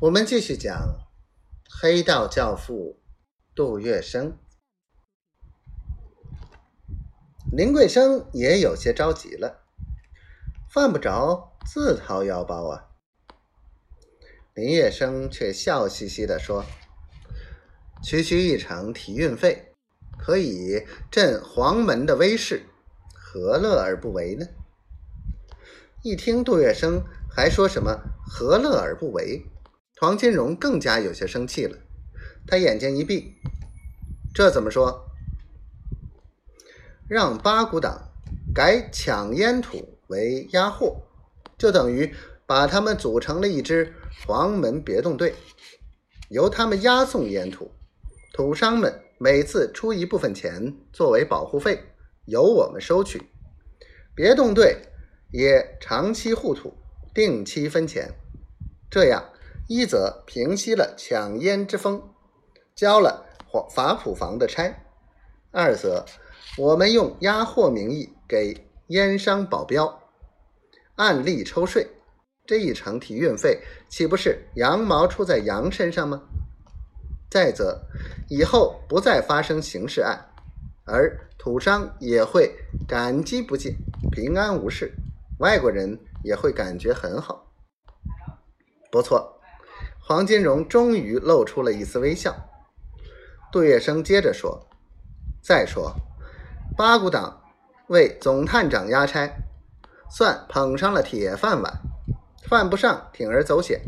我们继续讲黑道教父杜月笙。林桂生也有些着急了，犯不着自掏腰包啊。林月笙却笑嘻嘻的说：“区区一场体运费，可以振黄门的威势，何乐而不为呢？”一听杜月笙还说什么“何乐而不为”。黄金荣更加有些生气了，他眼睛一闭，这怎么说？让八股党改抢烟土为押货，就等于把他们组成了一支黄门别动队，由他们押送烟土，土商们每次出一部分钱作为保护费，由我们收取。别动队也长期护土，定期分钱，这样。一则平息了抢烟之风，交了法普房的差；二则我们用押货名义给烟商保镖，按例抽税，这一成提运费岂不是羊毛出在羊身上吗？再则以后不再发生刑事案，而土商也会感激不尽，平安无事，外国人也会感觉很好，不错。黄金荣终于露出了一丝微笑。杜月笙接着说：“再说，八股党为总探长押差，算捧上了铁饭碗，犯不上铤而走险。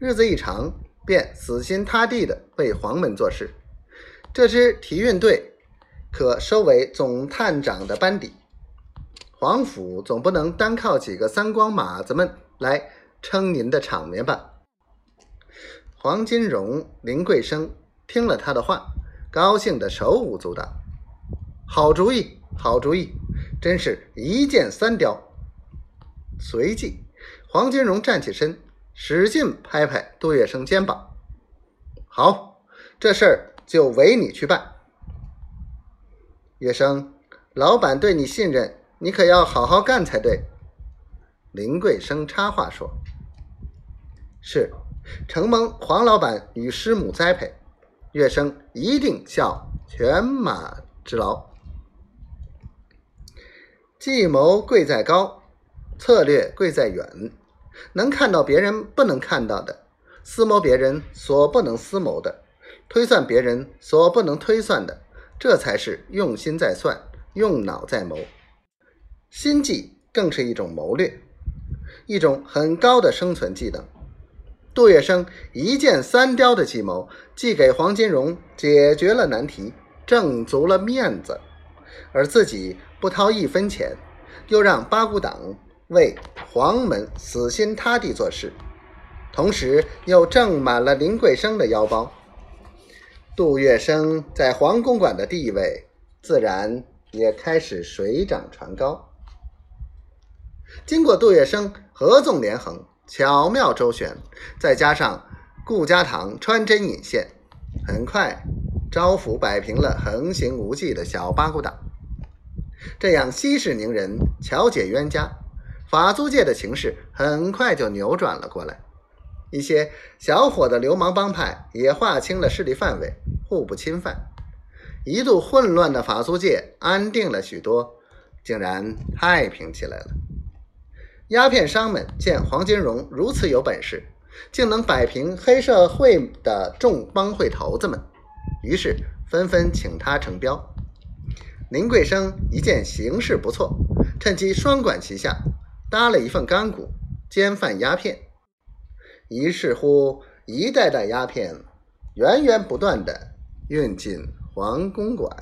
日子一长，便死心塌地的为黄门做事。这支提运队可收为总探长的班底。黄府总不能单靠几个三光马子们来撑您的场面吧？”黄金荣、林桂生听了他的话，高兴得手舞足蹈。好主意，好主意，真是一箭三雕。随即，黄金荣站起身，使劲拍拍杜月笙肩膀：“好，这事儿就唯你去办。”月笙，老板对你信任，你可要好好干才对。”林桂生插话说：“是。”承蒙黄老板与师母栽培，月笙一定效犬马之劳。计谋贵在高，策略贵在远。能看到别人不能看到的，思谋别人所不能思谋的，推算别人所不能推算的，这才是用心在算，用脑在谋。心计更是一种谋略，一种很高的生存技能。杜月笙一箭三雕的计谋，既给黄金荣解决了难题，挣足了面子，而自己不掏一分钱，又让八股党为黄门死心塌地做事，同时又挣满了林桂生的腰包。杜月笙在黄公馆的地位，自然也开始水涨船高。经过杜月笙合纵连横。巧妙周旋，再加上顾家堂穿针引线，很快招抚摆平了横行无忌的小八股党。这样息事宁人，巧解冤家，法租界的情势很快就扭转了过来。一些小伙的流氓帮派也划清了势力范围，互不侵犯。一度混乱的法租界安定了许多，竟然太平起来了。鸦片商们见黄金荣如此有本事，竟能摆平黑社会的众帮会头子们，于是纷纷请他成标。林桂生一见形势不错，趁机双管齐下，搭了一份干股，兼贩鸦片。于是乎，一袋袋鸦片源源不断地运进黄公馆。